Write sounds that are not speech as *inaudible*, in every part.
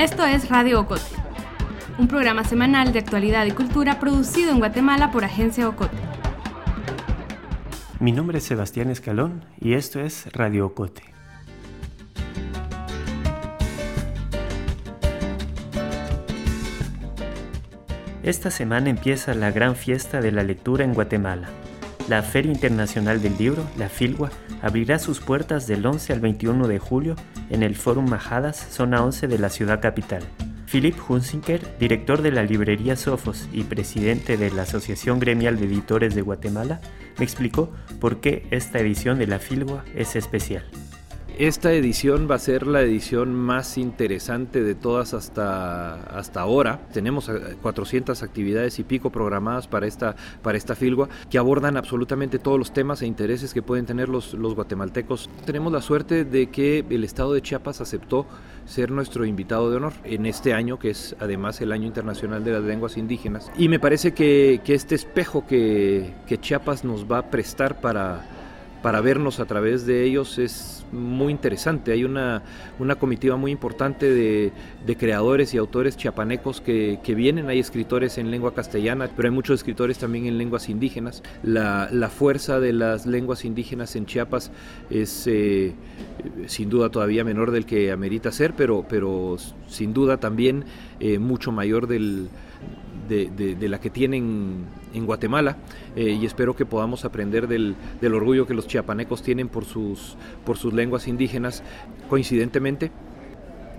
Esto es Radio Ocote, un programa semanal de actualidad y cultura producido en Guatemala por Agencia Ocote. Mi nombre es Sebastián Escalón y esto es Radio Ocote. Esta semana empieza la gran fiesta de la lectura en Guatemala. La Feria Internacional del Libro, la FILGUA, abrirá sus puertas del 11 al 21 de julio en el Fórum Majadas, zona 11 de la ciudad capital. Philip Hunziker, director de la librería Sofos y presidente de la Asociación Gremial de Editores de Guatemala, me explicó por qué esta edición de la Filgua es especial. Esta edición va a ser la edición más interesante de todas hasta, hasta ahora. Tenemos 400 actividades y pico programadas para esta, para esta filgua que abordan absolutamente todos los temas e intereses que pueden tener los, los guatemaltecos. Tenemos la suerte de que el Estado de Chiapas aceptó ser nuestro invitado de honor en este año, que es además el Año Internacional de las Lenguas Indígenas. Y me parece que, que este espejo que, que Chiapas nos va a prestar para para vernos a través de ellos es muy interesante. Hay una, una comitiva muy importante de, creadores y autores chiapanecos que, vienen. Hay escritores en lengua castellana, pero hay muchos escritores también en lenguas indígenas. La, fuerza de las lenguas indígenas en Chiapas es eh, sin duda todavía menor del que amerita ser, pero, pero sin duda también eh, mucho mayor del de, la que tienen en Guatemala eh, y espero que podamos aprender del, orgullo que los chiapanecos tienen por sus, por sus lenguas indígenas. Coincidentemente,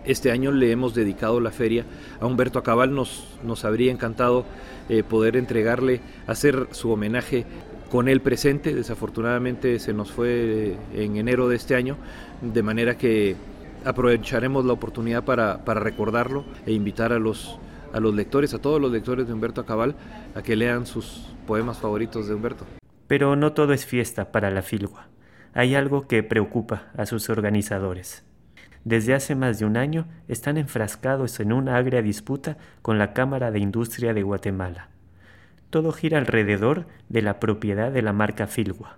este año le hemos dedicado la feria a Humberto Acabal, nos, nos habría encantado eh, poder entregarle, hacer su homenaje con él presente, desafortunadamente se nos fue en enero de este año, de manera que aprovecharemos la oportunidad para, para recordarlo e invitar a los a los lectores, a todos los lectores de Humberto Acabal, a que lean sus poemas favoritos de Humberto. Pero no todo es fiesta para la Filgua. Hay algo que preocupa a sus organizadores. Desde hace más de un año están enfrascados en una agria disputa con la Cámara de Industria de Guatemala. Todo gira alrededor de la propiedad de la marca Filgua.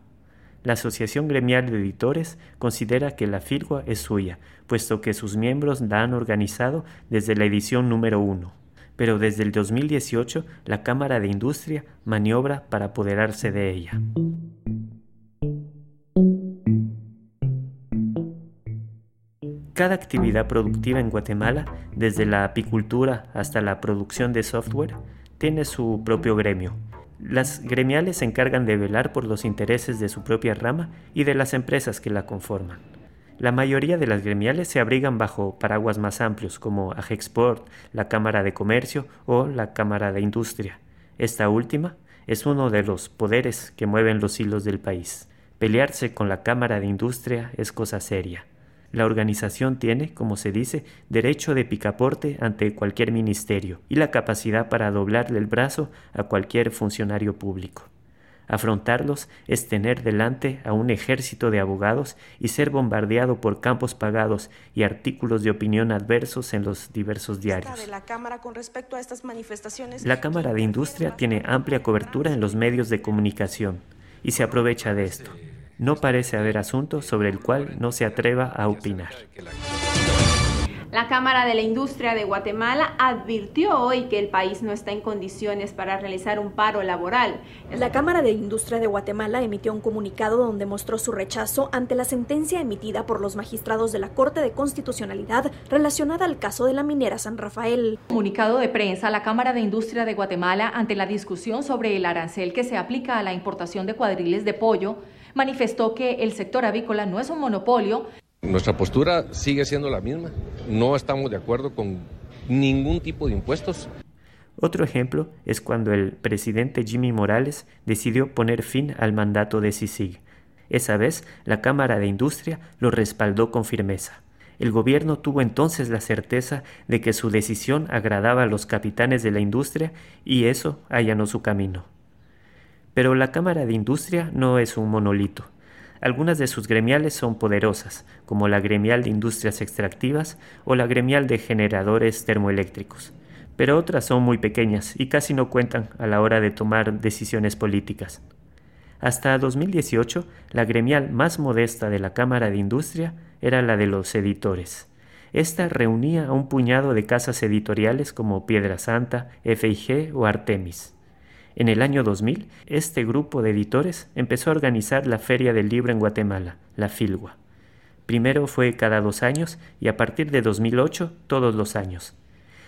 La Asociación Gremial de Editores considera que la Filgua es suya, puesto que sus miembros la han organizado desde la edición número uno pero desde el 2018 la Cámara de Industria maniobra para apoderarse de ella. Cada actividad productiva en Guatemala, desde la apicultura hasta la producción de software, tiene su propio gremio. Las gremiales se encargan de velar por los intereses de su propia rama y de las empresas que la conforman. La mayoría de las gremiales se abrigan bajo paraguas más amplios como AGEXPORT, la Cámara de Comercio o la Cámara de Industria. Esta última es uno de los poderes que mueven los hilos del país. Pelearse con la Cámara de Industria es cosa seria. La organización tiene, como se dice, derecho de picaporte ante cualquier ministerio y la capacidad para doblarle el brazo a cualquier funcionario público. Afrontarlos es tener delante a un ejército de abogados y ser bombardeado por campos pagados y artículos de opinión adversos en los diversos diarios. La Cámara con respecto a estas manifestaciones. La Cámara de Industria tiene amplia cobertura en los medios de comunicación y se aprovecha de esto. No parece haber asunto sobre el cual no se atreva a opinar. La Cámara de la Industria de Guatemala advirtió hoy que el país no está en condiciones para realizar un paro laboral. La Cámara de Industria de Guatemala emitió un comunicado donde mostró su rechazo ante la sentencia emitida por los magistrados de la Corte de Constitucionalidad relacionada al caso de la minera San Rafael. Comunicado de prensa, la Cámara de Industria de Guatemala, ante la discusión sobre el arancel que se aplica a la importación de cuadriles de pollo, manifestó que el sector avícola no es un monopolio, nuestra postura sigue siendo la misma. No estamos de acuerdo con ningún tipo de impuestos. Otro ejemplo es cuando el presidente Jimmy Morales decidió poner fin al mandato de CICIG. Esa vez la Cámara de Industria lo respaldó con firmeza. El gobierno tuvo entonces la certeza de que su decisión agradaba a los capitanes de la industria y eso allanó su camino. Pero la Cámara de Industria no es un monolito. Algunas de sus gremiales son poderosas, como la gremial de industrias extractivas o la gremial de generadores termoeléctricos, pero otras son muy pequeñas y casi no cuentan a la hora de tomar decisiones políticas. Hasta 2018, la gremial más modesta de la Cámara de Industria era la de los editores. Esta reunía a un puñado de casas editoriales como Piedra Santa, FIG o Artemis. En el año 2000, este grupo de editores empezó a organizar la Feria del Libro en Guatemala, la Filgua. Primero fue cada dos años y a partir de 2008 todos los años.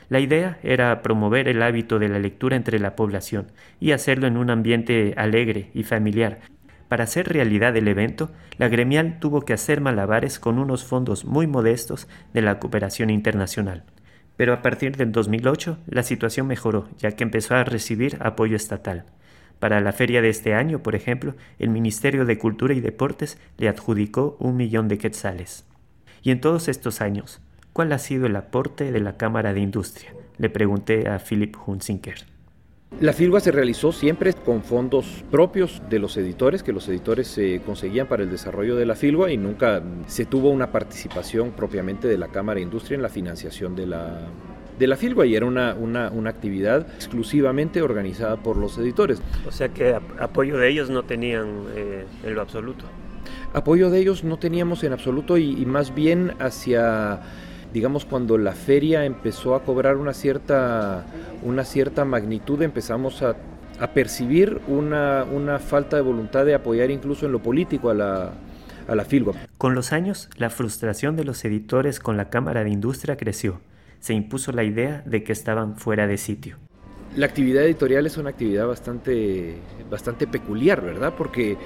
La idea era promover el hábito de la lectura entre la población y hacerlo en un ambiente alegre y familiar. Para hacer realidad el evento, la gremial tuvo que hacer malabares con unos fondos muy modestos de la cooperación internacional. Pero a partir del 2008 la situación mejoró, ya que empezó a recibir apoyo estatal. Para la feria de este año, por ejemplo, el Ministerio de Cultura y Deportes le adjudicó un millón de quetzales. Y en todos estos años, ¿Cuál ha sido el aporte de la Cámara de Industria? Le pregunté a Philip. La FILGUA se realizó siempre con fondos propios de los editores, que los editores se conseguían para el desarrollo de la FILGUA y nunca se tuvo una participación propiamente de la Cámara de Industria en la financiación de la, de la FILGUA y era una, una, una, actividad exclusivamente organizada por los editores. O sea que apoyo de ellos no tenían eh, en lo absoluto. Apoyo de ellos no teníamos en absoluto y, y más bien hacia digamos, cuando la feria empezó a cobrar una cierta, una cierta magnitud, empezamos a, percibir una, una, falta de voluntad de apoyar incluso en lo político a la, a la. Con los años, la frustración de los editores con la Cámara de Industria creció. Se impuso la idea de que estaban fuera de sitio. La actividad editorial es una actividad bastante, bastante peculiar, ¿verdad? Porque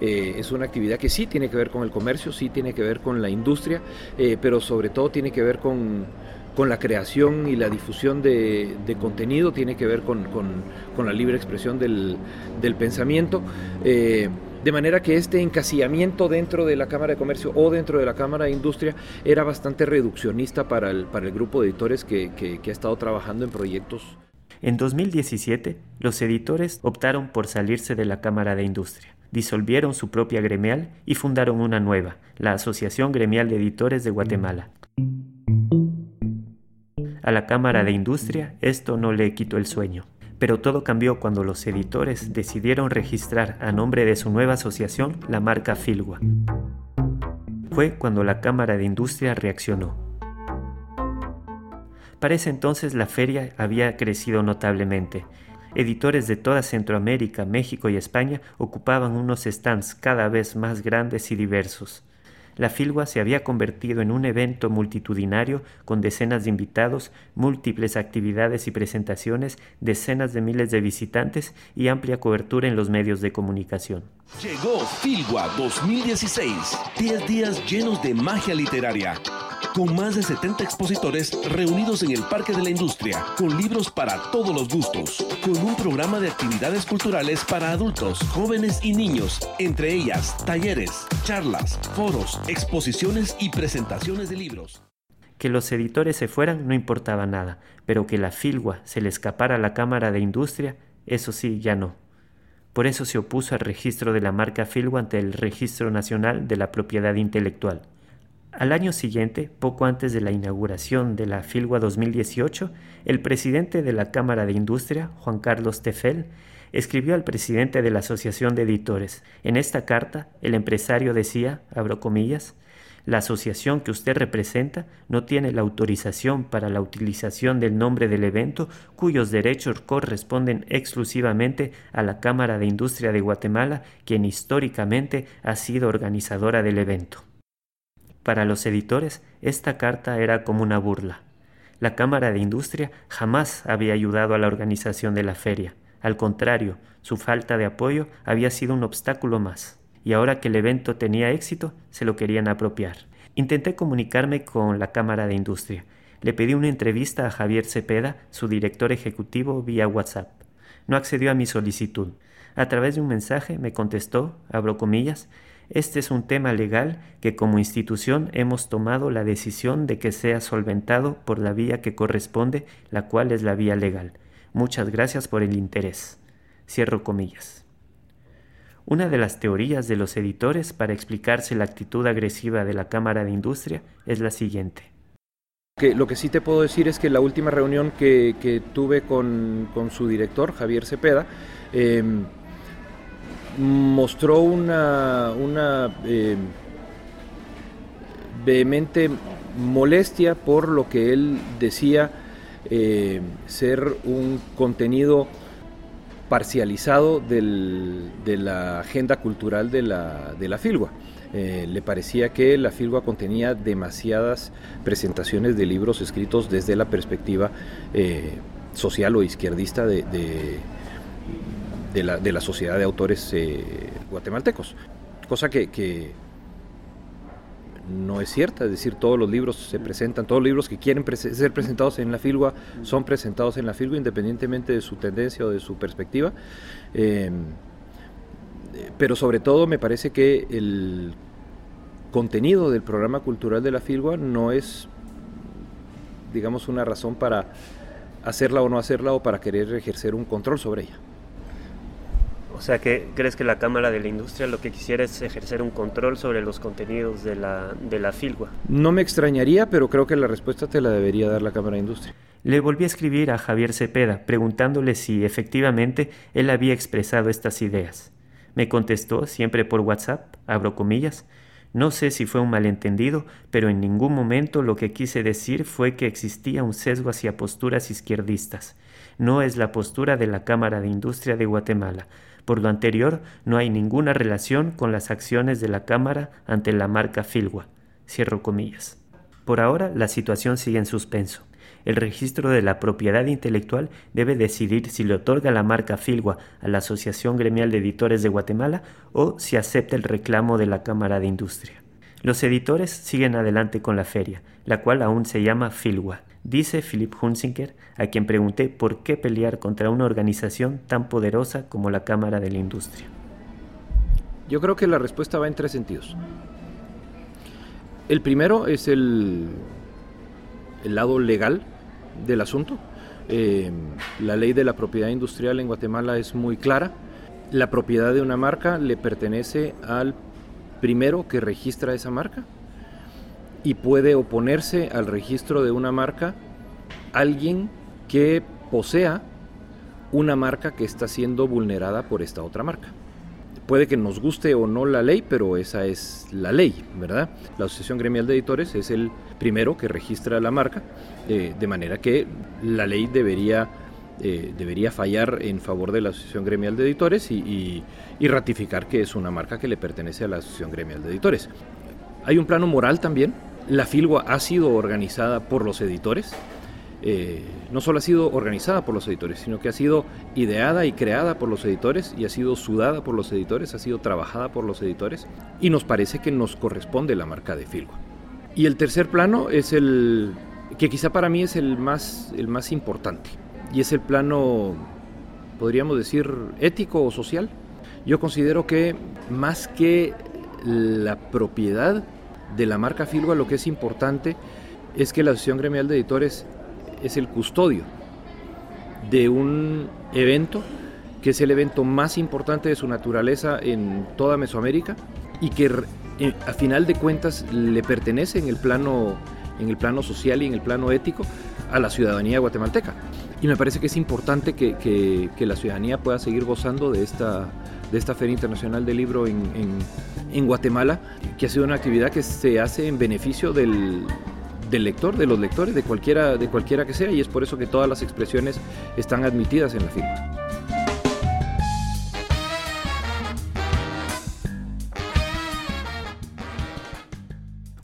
eh, es una actividad que sí tiene que ver con el comercio, sí tiene que ver con la industria, eh, pero sobre todo tiene que ver con, con la creación y la difusión de, contenido, tiene que ver con, con, la libre expresión del, del pensamiento. Eh, de manera que este encasillamiento dentro de la Cámara de Comercio o dentro de la Cámara de Industria era bastante reduccionista para el, para el grupo de editores que, que ha estado trabajando en proyectos en 2017, los editores optaron por salirse de la Cámara de Industria, disolvieron su propia gremial y fundaron una nueva, la Asociación Gremial de Editores de Guatemala. A la Cámara de Industria esto no le quitó el sueño, pero todo cambió cuando los editores decidieron registrar a nombre de su nueva asociación la marca Filgua. Fue cuando la Cámara de Industria reaccionó para ese entonces la feria había crecido notablemente. Editores de toda Centroamérica, México y España ocupaban unos stands cada vez más grandes y diversos. La Filgua se había convertido en un evento multitudinario con decenas de invitados, múltiples actividades y presentaciones, decenas de miles de visitantes y amplia cobertura en los medios de comunicación. Llegó Filgua 2016, 10 días llenos de magia literaria con más de 70 expositores reunidos en el Parque de la Industria, con libros para todos los gustos, con un programa de actividades culturales para adultos, jóvenes y niños, entre ellas talleres, charlas, foros, exposiciones y presentaciones de libros. Que los editores se fueran no importaba nada, pero que la filgua se le escapara a la Cámara de Industria, eso sí, ya no. Por eso se opuso al registro de la marca Filgua ante el Registro Nacional de la Propiedad Intelectual. Al año siguiente, poco antes de la inauguración de la Filgua 2018, el presidente de la Cámara de Industria, Juan Carlos Tefel, escribió al presidente de la Asociación de Editores. En esta carta, el empresario decía, abro comillas, la asociación que usted representa no tiene la autorización para la utilización del nombre del evento cuyos derechos corresponden exclusivamente a la Cámara de Industria de Guatemala, quien históricamente ha sido organizadora del evento. Para los editores, esta carta era como una burla. La Cámara de Industria jamás había ayudado a la organización de la feria. Al contrario, su falta de apoyo había sido un obstáculo más. Y ahora que el evento tenía éxito, se lo querían apropiar. Intenté comunicarme con la Cámara de Industria. Le pedí una entrevista a Javier Cepeda, su director ejecutivo, vía WhatsApp. No accedió a mi solicitud. A través de un mensaje me contestó, abro comillas, este es un tema legal que como institución hemos tomado la decisión de que sea solventado por la vía que corresponde, la cual es la vía legal. Muchas gracias por el interés. Cierro comillas. Una de las teorías de los editores para explicarse la actitud agresiva de la Cámara de Industria es la siguiente. lo que sí te puedo decir es que la última reunión que, tuve con, su director, Javier Cepeda, em, mostró una, una eh, vehemente molestia por lo que él decía eh, ser un contenido parcializado de la agenda cultural de la, de Filgua. Eh, le parecía que la Filgua contenía demasiadas presentaciones de libros escritos desde la perspectiva eh, social o izquierdista de, la, sociedad de autores guatemaltecos. Cosa que no es cierta, es decir, todos los libros se presentan, todos los libros que quieren ser presentados en la Filgua son presentados en la Filgua independientemente de su tendencia o de su perspectiva. Em, pero sobre todo me parece que el contenido del programa cultural de la Filgua no es, digamos, una razón para hacerla o no hacerla o para querer ejercer un control sobre ella. O sea, que ¿crees que la Cámara de la Industria lo que quisiera es ejercer un control sobre los contenidos de la, de la FILGUA? No me extrañaría, pero creo que la respuesta te la debería dar la Cámara de Industria. Le volví a escribir a Javier Cepeda preguntándole si efectivamente él había expresado estas ideas. Me contestó, siempre por WhatsApp, abro comillas, no sé si fue un malentendido, pero en ningún momento lo que quise decir fue que existía un sesgo hacia posturas izquierdistas. No es la postura de la Cámara de Industria de Guatemala. Por lo anterior, no hay ninguna relación con las acciones de la Cámara ante la marca Filgua. Cierro comillas. Por ahora, la situación sigue en suspenso. El registro de la propiedad intelectual debe decidir si le otorga la marca Filgua a la Asociación Gremial de Editores de Guatemala o si acepta el reclamo de la Cámara de Industria. Los editores siguen adelante con la feria, la cual aún se llama Filgua. Dice Philip Hunziker, a quien pregunté por qué pelear contra una organización tan poderosa como la Cámara de la Industria. Yo creo que la respuesta va en tres sentidos. El primero es el, el lado legal del asunto. Eh, la ley de la propiedad industrial en Guatemala es muy clara. La propiedad de una marca le pertenece al primero que registra esa marca y puede oponerse al registro de una marca alguien que posea una marca que está siendo vulnerada por esta otra marca. Puede que nos guste o no la ley, pero esa es la ley, ¿verdad? La Asociación Gremial de Editores es el primero que registra la marca, eh, de manera que la ley debería, eh, debería fallar en favor de la Asociación Gremial de Editores y ratificar que es una marca que le pertenece a la Asociación Gremial de Editores. Hay un plano moral también la Filgua ha sido organizada por los editores. Eh, no solo ha sido organizada por los editores, sino que ha sido ideada y creada por los editores y ha sido sudada por los editores, ha sido trabajada por los editores y nos parece que nos corresponde la marca de Filgua. Y el tercer plano es el que quizá para mí es el más, el más importante y es el plano, podríamos decir, ético o social. Yo considero que más que la propiedad de la marca Filgua lo que es importante es que la Asociación Gremial de Editores es el custodio de un evento que es el evento más importante de su naturaleza en toda Mesoamérica y que eh, a final de cuentas le pertenece en el plano en el plano social y en el plano ético a la ciudadanía guatemalteca. Y me parece que es importante que, que la ciudadanía pueda seguir gozando de esta, de esta Feria Internacional del Libro en, en, Guatemala, que ha sido una actividad que se hace en beneficio del, del lector, de los lectores, de cualquiera, de cualquiera que sea, y es por eso que todas las expresiones están admitidas en la firma.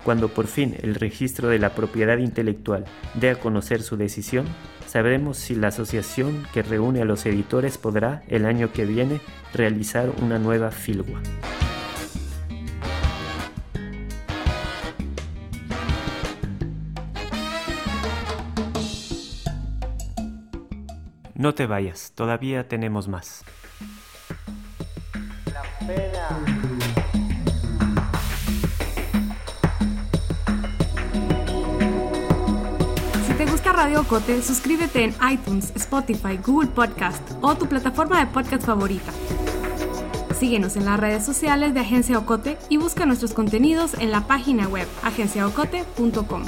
Cuando por fin el registro de la propiedad intelectual dé a conocer su decisión, sabremos si la asociación que reúne a los editores podrá, el año que viene, realizar una nueva filgua. No te vayas, todavía tenemos más. Radio Ocote, suscríbete en iTunes, Spotify, Google Podcast o tu plataforma de podcast favorita. Síguenos en las redes sociales de Agencia Ocote y busca nuestros contenidos en la página web agenciaocote.com.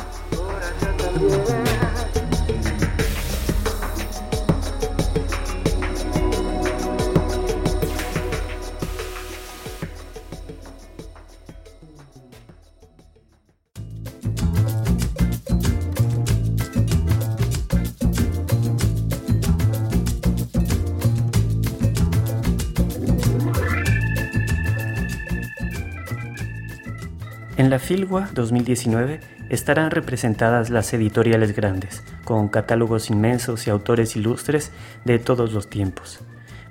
En la Filgua 2019 estarán representadas las editoriales grandes, con catálogos inmensos y autores ilustres de todos los tiempos.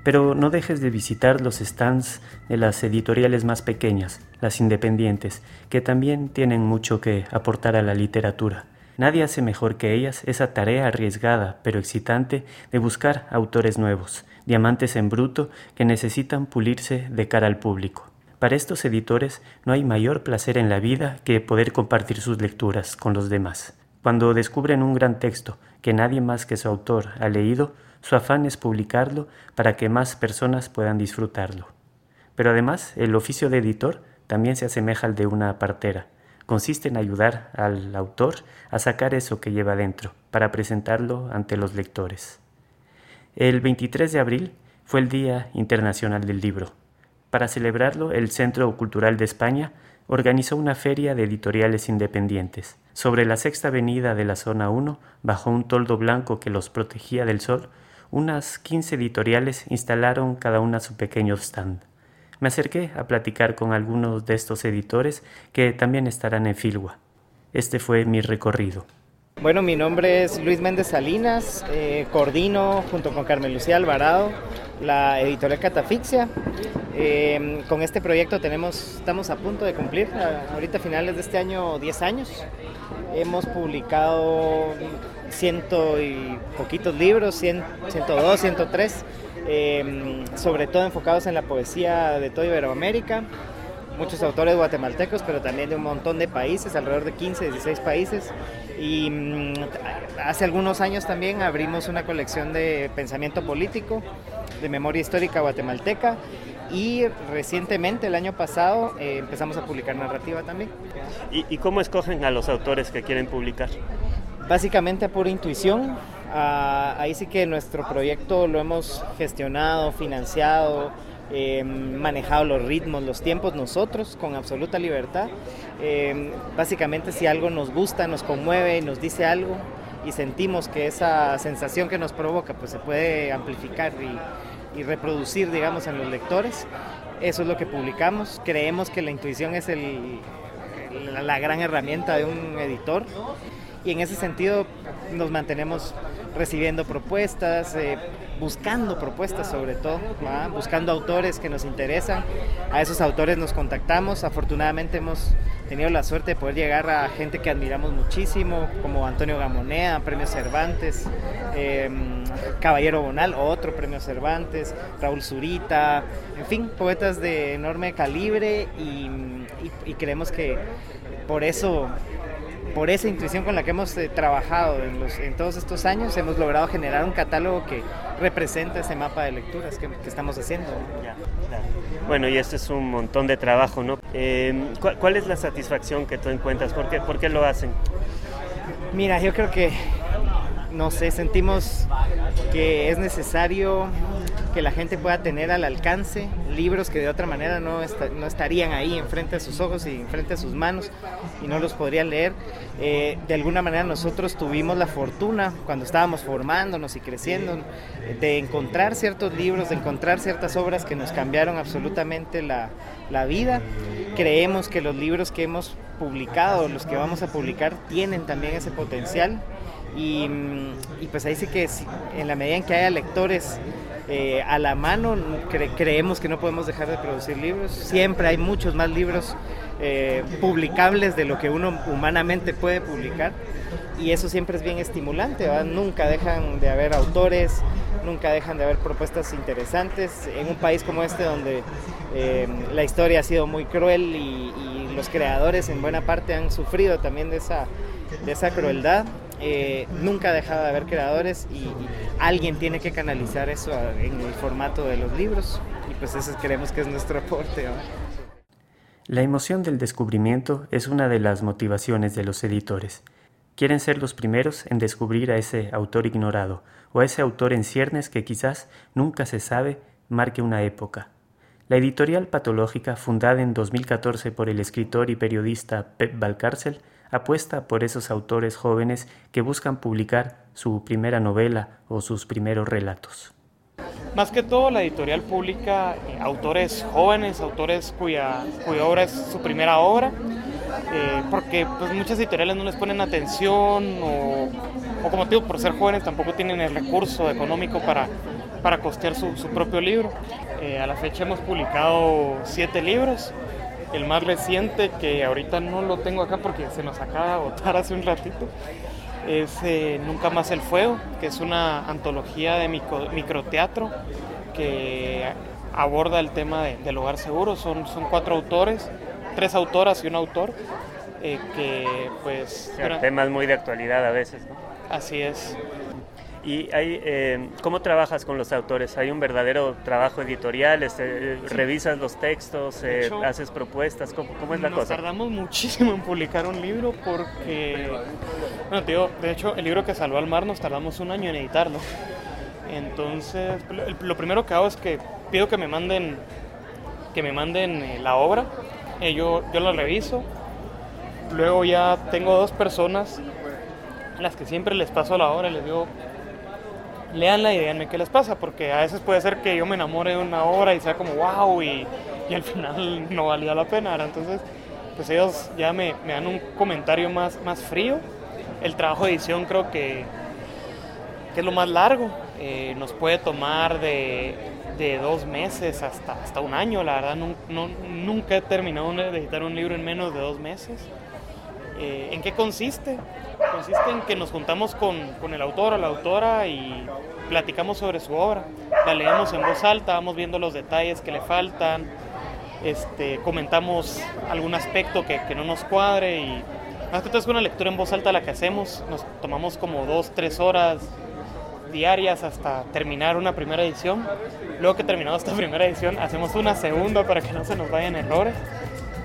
Pero no dejes de visitar los stands de las editoriales más pequeñas, las independientes, que también tienen mucho que aportar a la literatura. Nadie hace mejor que ellas esa tarea arriesgada pero excitante de buscar autores nuevos, diamantes en bruto que necesitan pulirse de cara al público. Para estos editores no hay mayor placer en la vida que poder compartir sus lecturas con los demás. Cuando descubren un gran texto que nadie más que su autor ha leído, su afán es publicarlo para que más personas puedan disfrutarlo. Pero además, el oficio de editor también se asemeja al de una partera. Consiste en ayudar al autor a sacar eso que lleva dentro para presentarlo ante los lectores. El 23 de abril fue el Día Internacional del Libro. Para celebrarlo, el Centro Cultural de España organizó una feria de editoriales independientes. Sobre la sexta avenida de la zona 1, bajo un toldo blanco que los protegía del sol, unas 15 editoriales instalaron cada una su pequeño stand. Me acerqué a platicar con algunos de estos editores que también estarán en Filgua. Este fue mi recorrido. Bueno, mi nombre es Luis Méndez Salinas, eh, coordino junto con Carmen Lucía Alvarado la editorial Catafixia. Eh, con este proyecto tenemos, estamos a punto de cumplir, ahorita a finales de este año, 10 años. Hemos publicado ciento y poquitos libros, 100, 102, 103, sobre todo enfocados en la poesía de toda Iberoamérica. Muchos autores guatemaltecos, pero también de un montón de países, alrededor de 15, 16 países. Y mm, hace algunos años también abrimos una colección de pensamiento político, de memoria histórica guatemalteca y recientemente, el año pasado, eh, empezamos a publicar narrativa también. ¿Y, cómo escogen a los autores que quieren publicar? Básicamente por intuición. Ah, ahí sí que nuestro proyecto lo hemos gestionado, financiado, eh, manejado los ritmos, los tiempos nosotros con absoluta libertad. Eh, básicamente si algo nos gusta, nos conmueve, nos dice algo y sentimos que esa sensación que nos provoca pues se puede amplificar y, y reproducir digamos en los lectores. Eso es lo que publicamos. Creemos que la intuición es el, la gran herramienta de un editor y en ese sentido nos mantenemos recibiendo propuestas, eh, buscando propuestas sobre todo, buscando autores que nos interesan. A esos autores nos contactamos. Afortunadamente hemos tenido la suerte de poder llegar a gente que admiramos muchísimo, como Antonio Gamonea, Premio Cervantes, em, Caballero Bonal, otro Premio Cervantes, Raúl Zurita, en fin, poetas de enorme calibre y creemos que por eso por esa intuición con la que hemos eh, trabajado en, todos estos años, hemos logrado generar un catálogo que representa ese mapa de lecturas que, estamos haciendo. Bueno, y esto es un montón de trabajo, ¿no? Em, ¿cuál, es la satisfacción que tú encuentras? ¿Por qué, ¿Por qué lo hacen? Mira, yo creo que, no sé, sentimos que es necesario que la gente pueda tener al alcance libros que de otra manera no, no estarían ahí enfrente de sus ojos y enfrente de sus manos y no los podrían leer. Eh, de alguna manera nosotros tuvimos la fortuna cuando estábamos formándonos y creciendo de encontrar ciertos libros, de encontrar ciertas obras que nos cambiaron absolutamente la, la vida. Creemos que los libros que hemos publicado, los que vamos a publicar, tienen también ese potencial. Y, y pues ahí sí que en la medida en que haya lectores eh, a la mano, creemos que no podemos dejar de producir libros. Siempre hay muchos más libros eh, publicables de lo que uno humanamente puede publicar y eso siempre es bien estimulante. Nunca dejan de haber autores, nunca dejan de haber propuestas interesantes. En un país como este donde eh, la historia ha sido muy cruel y, los creadores en buena parte han sufrido también de esa, de esa crueldad, eh, nunca ha dejado de haber creadores y, alguien tiene que canalizar eso en el formato de los libros y pues eso creemos que es nuestro aporte. La emoción del descubrimiento es una de las motivaciones de los editores. Quieren ser los primeros en descubrir a ese autor ignorado o a ese autor en ciernes que quizás nunca se sabe marque una época. La editorial patológica, fundada en 2014 por el escritor y periodista Pep Valcárcel, apuesta por esos autores jóvenes que buscan publicar su primera novela o sus primeros relatos. Más que todo, la editorial publica eh, autores jóvenes, autores cuya, cuya obra es su primera obra. eh, porque pues, muchas editoriales no les ponen atención o, o como digo, por ser jóvenes tampoco tienen el recurso económico para, para costear su, su propio libro. Eh, a la fecha hemos publicado siete libros. El más reciente, que ahorita no lo tengo acá porque se nos acaba de agotar hace un ratito, es eh, Nunca más el fuego, que es una antología de micro, microteatro que aborda el tema de, del hogar seguro. Son, son cuatro autores, tres autoras y un autor, eh, que pues... O sea, temas muy de actualidad a veces, ¿no? Así es. ¿Y hay, eh, cómo trabajas con los autores? ¿Hay un verdadero trabajo editorial? Este, sí. ¿Revisas los textos? Eh, hecho, ¿Haces propuestas? ¿Cómo, cómo es la nos cosa? tardamos muchísimo en publicar un libro porque, bueno, tío, de hecho, el libro que salvó al mar nos tardamos un año en editarlo. Entonces, lo primero que hago es que pido que me manden, que me manden eh, la obra, eh, yo, yo la reviso, luego ya tengo dos personas a las que siempre les paso la obra y les digo, leanla y díganme qué les pasa, porque a veces puede ser que yo me enamore de una obra y sea como wow y, y al *laughs* final no valía la pena, ¿verdad? entonces pues ellos ya me, me, dan un comentario más, más frío, el trabajo de edición creo que, que es lo más largo, eh, nos puede tomar de, de, dos meses hasta, hasta un año, la verdad no, no, nunca he terminado de editar un libro en menos de dos meses. Eh, ¿En qué consiste? Consiste en que nos juntamos con, con, el autor o la autora y platicamos sobre su obra. La leemos en voz alta, vamos viendo los detalles que le faltan, este, comentamos algún aspecto que, que no nos cuadre y más es una lectura en voz alta la que hacemos. Nos tomamos como dos, tres horas diarias hasta terminar una primera edición. Luego que terminamos esta *laughs* primera edición, hacemos una segunda para que no se nos vayan errores.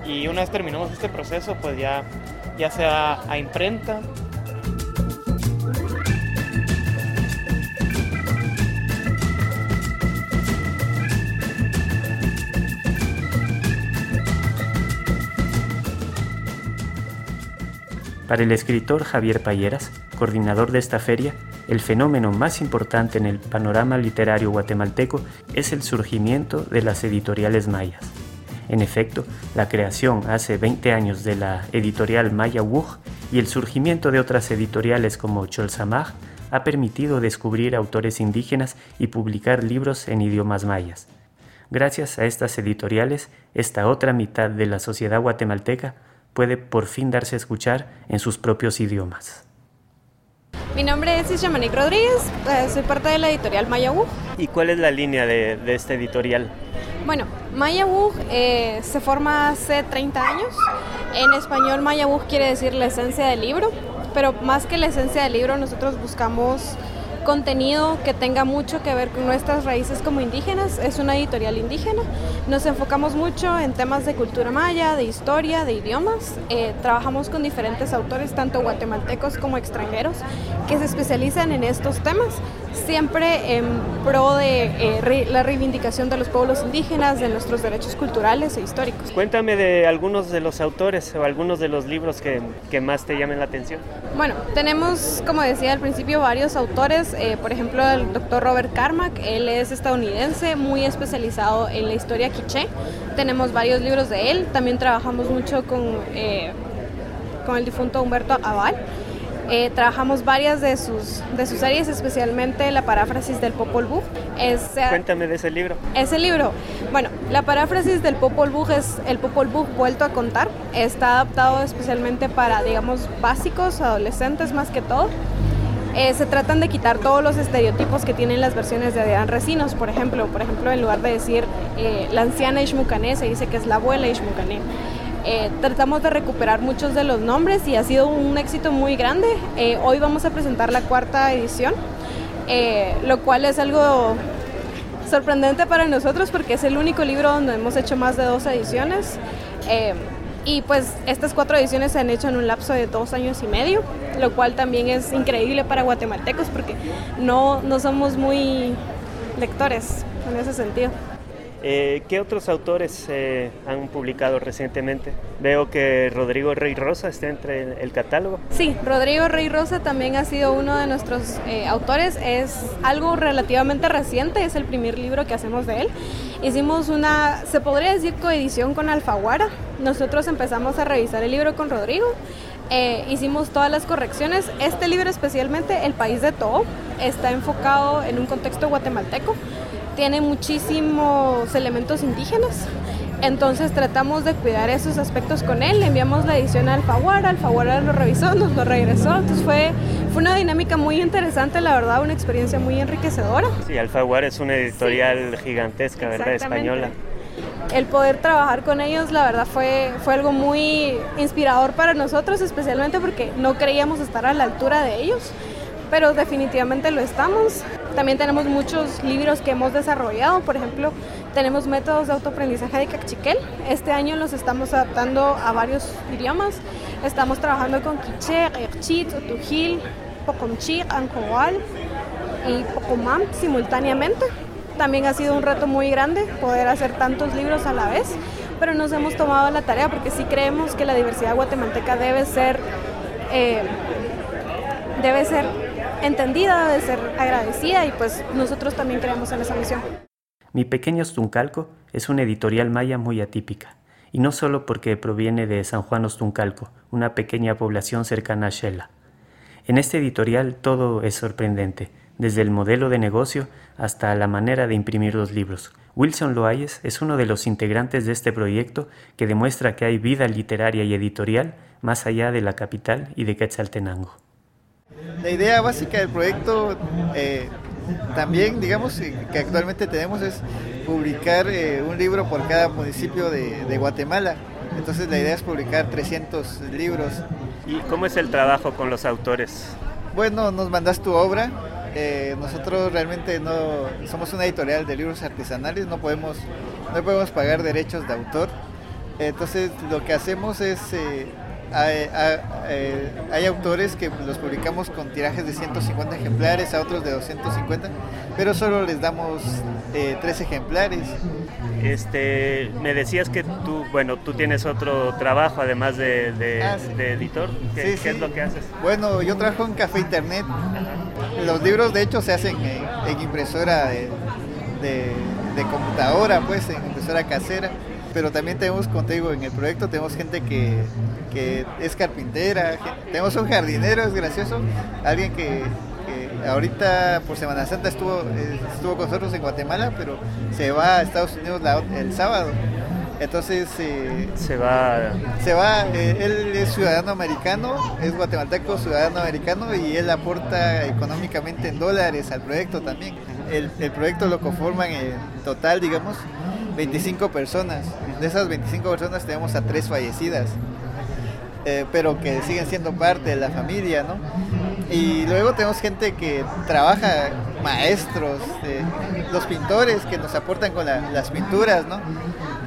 Y una vez terminamos este proceso, pues ya ya sea a imprenta. Para el escritor Javier Payeras, coordinador de esta feria, el fenómeno más importante en el panorama literario guatemalteco es el surgimiento de las editoriales mayas. En efecto, la creación hace 20 años de la editorial Maya Wug y el surgimiento de otras editoriales como Cholsamaj ha permitido descubrir autores indígenas y publicar libros en idiomas mayas. Gracias a estas editoriales, esta otra mitad de la sociedad guatemalteca puede por fin darse a escuchar en sus propios idiomas. Mi nombre es Ishamanic Rodríguez, eh, soy parte de la editorial Maya Wug. ¿Y cuál es la línea de, de esta editorial? Bueno, Maya Wug eh, se forma hace 30 años. En español Maya Wug quiere decir la esencia del libro, pero más que la esencia del libro nosotros buscamos contenido que tenga mucho que ver con nuestras raíces como indígenas. Es una editorial indígena. Nos enfocamos mucho en temas de cultura maya, de historia, de idiomas. Eh, trabajamos con diferentes autores, tanto guatemaltecos como extranjeros, que se especializan en estos temas, siempre en pro de eh, re la reivindicación de los pueblos indígenas, de nuestros derechos culturales e históricos. Cuéntame de algunos de los autores o algunos de los libros que, que más te llamen la atención. Bueno, tenemos, como decía al principio, varios autores eh, por ejemplo, el doctor Robert Carmack, él es estadounidense, muy especializado en la historia quiché. Tenemos varios libros de él. También trabajamos mucho con, eh, con el difunto Humberto Aval. Eh, trabajamos varias de sus, de sus series, especialmente la paráfrasis del Popol Vuh. Es, Cuéntame de ese libro. Ese libro, bueno, la paráfrasis del Popol Vuh es el Popol Vuh vuelto a contar. Está adaptado especialmente para, digamos, básicos, adolescentes más que todo. Eh, se tratan de quitar todos los estereotipos que tienen las versiones de Adrián Recinos, por ejemplo. Por ejemplo, en lugar de decir eh, la anciana Ishmucané, se dice que es la abuela Ishmucané. Eh, tratamos de recuperar muchos de los nombres y ha sido un éxito muy grande. Eh, hoy vamos a presentar la cuarta edición, eh, lo cual es algo sorprendente para nosotros porque es el único libro donde hemos hecho más de dos ediciones. y pues estas cuatro ediciones se han hecho en un lapso de dos años y medio, lo cual también es increíble para guatemaltecos porque no, no somos muy lectores en ese sentido. Eh, ¿Qué otros autores eh, han publicado recientemente? Veo que Rodrigo Rey Rosa está entre el, catálogo. Sí, Rodrigo Rey Rosa también ha sido uno de nuestros eh, autores. Es algo relativamente reciente, es el primer libro que hacemos de él. Hicimos una, se podría decir, coedición con Alfaguara. Nosotros empezamos a revisar el libro con Rodrigo. hicimos todas las correcciones. Este libro especialmente, El País de Todo, está enfocado en un contexto guatemalteco tiene muchísimos elementos indígenas. Entonces tratamos de cuidar esos aspectos con él, le enviamos la edición a Alfaguara, Alfaguara lo revisó, nos lo regresó, entonces fue, fue una dinámica muy interesante, la verdad, una experiencia muy enriquecedora. Sí, Alfaguara es una editorial gigantesca, ¿verdad? Española. El poder trabajar con ellos, la verdad, fue, fue algo muy inspirador para nosotros, especialmente porque no creíamos estar a la altura de ellos pero definitivamente lo estamos. También tenemos muchos libros que hemos desarrollado, por ejemplo, tenemos métodos de autoaprendizaje de Cachiquel. Este año los estamos adaptando a varios idiomas. Estamos trabajando con Quiché, Erchit, Otujil, Pocomchi, Ancoal y Pocomam simultáneamente. También ha sido un reto muy grande poder hacer tantos libros a la vez, pero nos hemos tomado la tarea porque sí creemos que la diversidad guatemalteca debe ser, eh, debe ser entendida, de ser agradecida y pues nosotros también creemos en esa misión. Mi pequeño Ostuncalco es una editorial maya muy atípica, y no solo porque proviene de San Juan Ostuncalco, una pequeña población cercana a Shela. En este editorial todo es sorprendente, desde el modelo de negocio hasta la manera de imprimir los libros. Wilson Loayes es uno de los integrantes de este proyecto que demuestra que hay vida literaria y editorial más allá de la capital y de Quetzaltenango. La idea básica del proyecto eh, también, digamos, eh, que actualmente tenemos es publicar eh, un libro por cada municipio de, Guatemala. Entonces la idea es publicar 300 libros. ¿Y cómo es el trabajo con los autores? Bueno, nos mandas tu obra. nosotros realmente no somos una editorial de libros artesanales, no podemos, no podemos pagar derechos de autor. Entonces lo que hacemos es eh, hay, autores que los publicamos con tirajes de 150 ejemplares, a otros de 250, pero solo les damos eh, tres ejemplares. Este, me decías que tú, bueno, tú tienes otro trabajo además de, ah, editor. ¿Qué, es lo que haces? Bueno, yo trabajo en Café Internet. Los libros, de hecho, se hacen en, impresora de, de computadora, pues, en impresora casera pero también tenemos, como te digo, en el proyecto tenemos gente que, es carpintera, tenemos un jardinero, es gracioso, alguien que, ahorita por Semana Santa estuvo, estuvo con nosotros en Guatemala, pero se va a Estados Unidos el sábado. Entonces eh, se va. Se va. Eh, él es ciudadano americano, es guatemalteco ciudadano americano y él aporta económicamente en dólares al proyecto también. El, el proyecto lo conforman en total, digamos, 25 personas. De esas 25 personas tenemos a tres fallecidas, eh, pero que siguen siendo parte de la familia, ¿no? Y luego tenemos gente que trabaja, maestros, eh, los pintores que nos aportan con las pinturas, ¿no?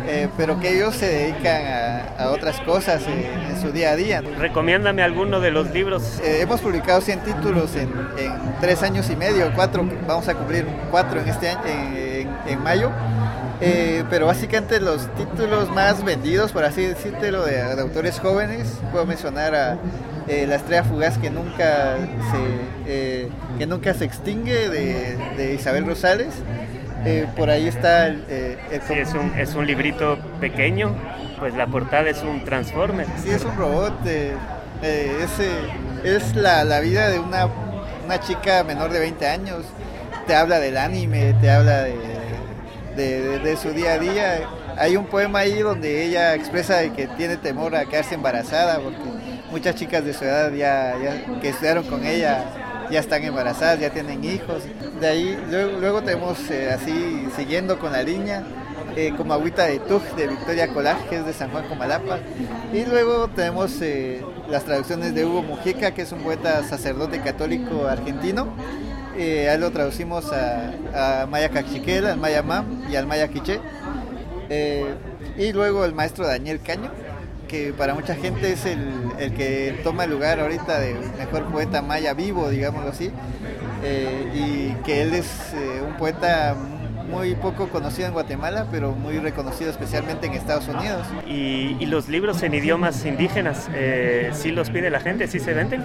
Eh, pero que ellos se dedican a, otras cosas en su día a día. Recomiéndame alguno de los libros. hemos publicado 100 títulos en, tres años y medio, cuatro, vamos a cumplir cuatro en este año, en mayo. Eh, pero básicamente los títulos más vendidos, por así decirlo, de, de autores jóvenes, puedo mencionar a eh, La estrella fugaz que nunca se, eh, que nunca se extingue de, Isabel Rosales. por ahí está el... sí, es, un, es un librito pequeño, pues la portada es un Transformer. Sí, es un robot. es, es la, la vida de una, una chica menor de 20 años. Te habla del anime, te habla de de, su día a día. Hay un poema ahí donde ella expresa que tiene temor a quedarse embarazada porque muchas chicas de su edad ya, que estudiaron con ella ya están embarazadas, ya tienen hijos. De ahí luego, tenemos eh, así siguiendo con la línea. Eh, como Agüita de Tuj de Victoria Colaj, que es de San Juan Comalapa. Y luego tenemos eh, las traducciones de Hugo Mujica, que es un poeta sacerdote católico argentino, eh, ahí lo traducimos a, Maya Cachiquel, al Maya Mam y al Maya Quiché. Eh, y luego el maestro Daniel Caño, que para mucha gente es el, que toma el lugar ahorita de mejor poeta maya vivo, digámoslo así, eh, y que él es un poeta muy poco conocido en Guatemala, pero muy reconocido especialmente en Estados Unidos. ¿Y, los libros en idiomas indígenas, eh, sí los pide la gente, sí se venden?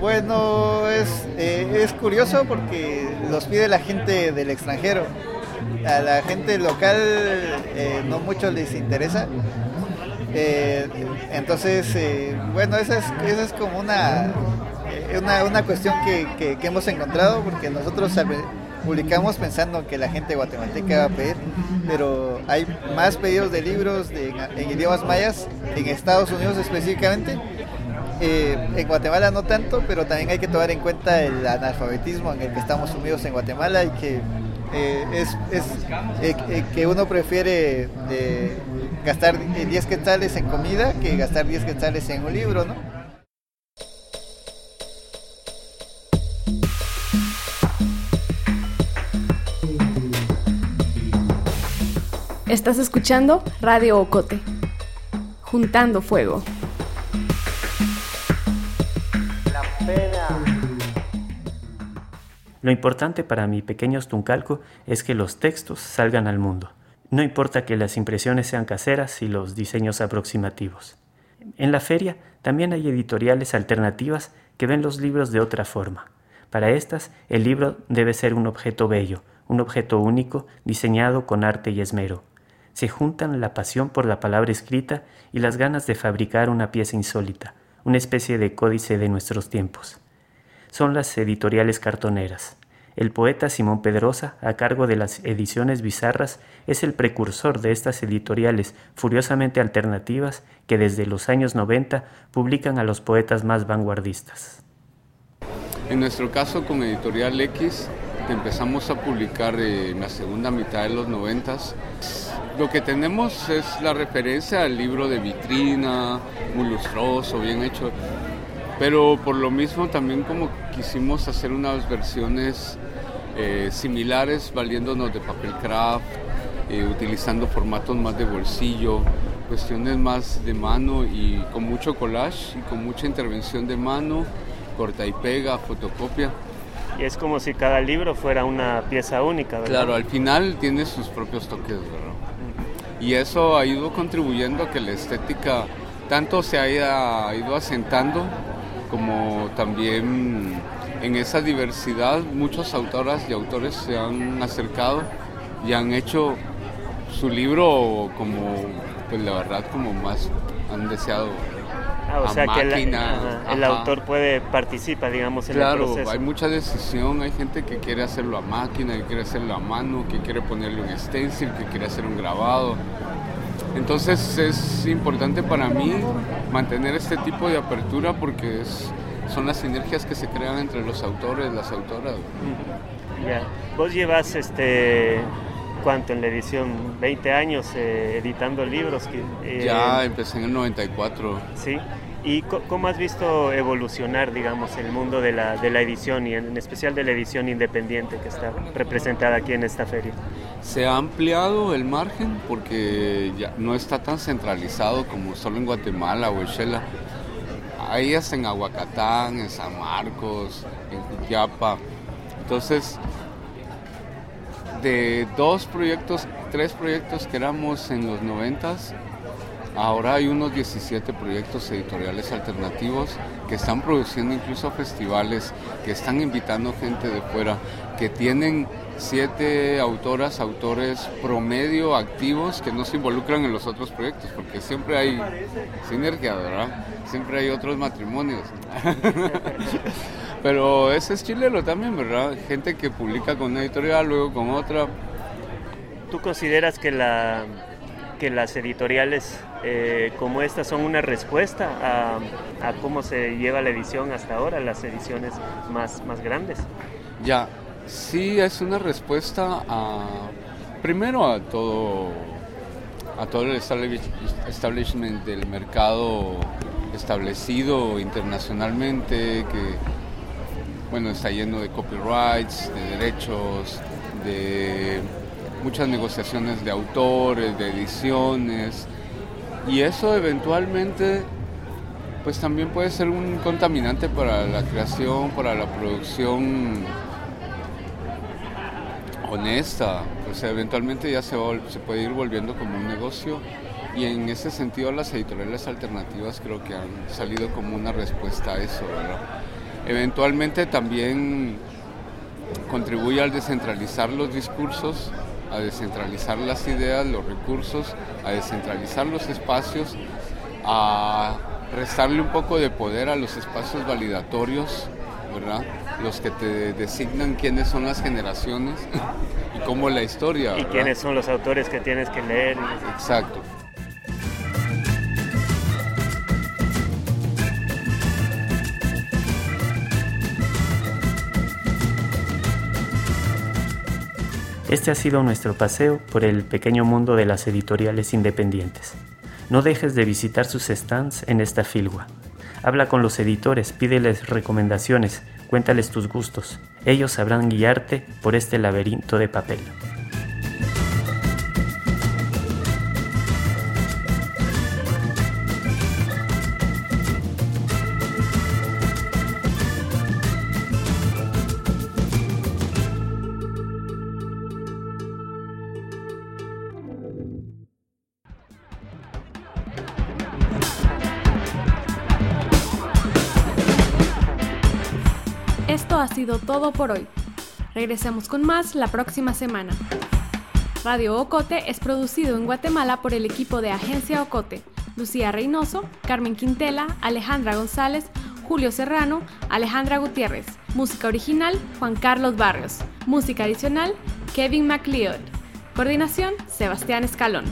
Bueno, es, eh, es curioso porque los pide la gente del extranjero. A la gente local eh, no mucho les interesa. Eh, entonces, bueno, esa es, esa es como una, una, una cuestión que, que, hemos encontrado porque nosotros publicamos pensando que la gente guatemalteca va a pedir, pero hay más pedidos de libros en idiomas mayas en Estados Unidos específicamente eh, en Guatemala no tanto, pero también hay que tomar en cuenta el analfabetismo en el que estamos sumidos en Guatemala y que eh, es, eh, que uno prefiere gastar 10 quetzales en comida que gastar 10 quetzales en un libro, ¿no? Estás escuchando Radio Ocote, juntando fuego. Lo importante para mi pequeño Stuncalco es que los textos salgan al mundo. No importa que las impresiones sean caseras y los diseños aproximativos. En la feria también hay editoriales alternativas que ven los libros de otra forma. Para estas, el libro debe ser un objeto bello, un objeto único, diseñado con arte y esmero. Se juntan la pasión por la palabra escrita y las ganas de fabricar una pieza insólita, una especie de códice de nuestros tiempos son las editoriales cartoneras. El poeta Simón Pedrosa, a cargo de las ediciones bizarras, es el precursor de estas editoriales furiosamente alternativas que desde los años 90 publican a los poetas más vanguardistas. En nuestro caso con Editorial X empezamos a publicar en la segunda mitad de los 90. Lo que tenemos es la referencia al libro de vitrina, muy lustroso, bien hecho pero por lo mismo también como quisimos hacer unas versiones eh, similares valiéndonos de papel craft, eh, utilizando formatos más de bolsillo, cuestiones más de mano y con mucho collage y con mucha intervención de mano, corta y pega, fotocopia. Es como si cada libro fuera una pieza única, ¿verdad? Claro, al final tiene sus propios toques, ¿verdad? Y eso ha ido contribuyendo a que la estética tanto se haya ido asentando como también en esa diversidad muchas autoras y autores se han acercado y han hecho su libro como, pues la verdad, como más han deseado. Ah, o sea que el, autor puede participar, digamos, en el proceso. Claro, hay mucha decisión, hay gente que quiere hacerlo a máquina, que quiere hacerlo a mano, que quiere ponerle un stencil, que quiere hacer un grabado. Entonces es importante para mí mantener este tipo de apertura porque es, son las sinergias que se crean entre los autores, las autoras. Ya. Vos llevas este cuánto en la edición 20 años eh, editando libros eh, ya empecé en el 94 sí ¿Y cómo has visto evolucionar, digamos, el mundo de la, de la edición y en especial de la edición independiente que está representada aquí en esta feria? Se ha ampliado el margen porque ya no está tan centralizado como solo en Guatemala o en Shela. Hay hasta en Aguacatán, en San Marcos, en Cuyapa. Entonces, de dos proyectos, tres proyectos que éramos en los noventas, Ahora hay unos 17 proyectos editoriales alternativos que están produciendo incluso festivales, que están invitando gente de fuera, que tienen siete autoras, autores promedio activos que no se involucran en los otros proyectos, porque siempre hay sinergia, ¿verdad? Siempre hay otros matrimonios. *laughs* Pero ese es chileno también, ¿verdad? Gente que publica con una editorial, luego con otra. ¿Tú consideras que la que las editoriales eh, como estas son una respuesta a, cómo se lleva la edición hasta ahora, las ediciones más, más grandes. Ya, sí es una respuesta a, primero a todo, a todo el establishment del mercado establecido internacionalmente, que bueno, está lleno de copyrights, de derechos, de muchas negociaciones de autores, de ediciones, y eso eventualmente pues también puede ser un contaminante para la creación, para la producción honesta, o sea, eventualmente ya se, se puede ir volviendo como un negocio. Y en ese sentido las editoriales alternativas creo que han salido como una respuesta a eso, ¿verdad? Eventualmente también contribuye al descentralizar los discursos, a descentralizar las ideas, los recursos, a descentralizar los espacios, a restarle un poco de poder a los espacios validatorios, ¿verdad? Los que te designan quiénes son las generaciones *laughs* y cómo la historia. Y quiénes son los autores que tienes que leer. Exacto. Este ha sido nuestro paseo por el pequeño mundo de las editoriales independientes. No dejes de visitar sus stands en esta filgua. Habla con los editores, pídeles recomendaciones, cuéntales tus gustos. Ellos sabrán guiarte por este laberinto de papel. Todo por hoy. Regresemos con más la próxima semana. Radio Ocote es producido en Guatemala por el equipo de Agencia Ocote, Lucía Reynoso, Carmen Quintela, Alejandra González, Julio Serrano, Alejandra Gutiérrez. Música original, Juan Carlos Barrios. Música adicional, Kevin MacLeod. Coordinación, Sebastián Escalón.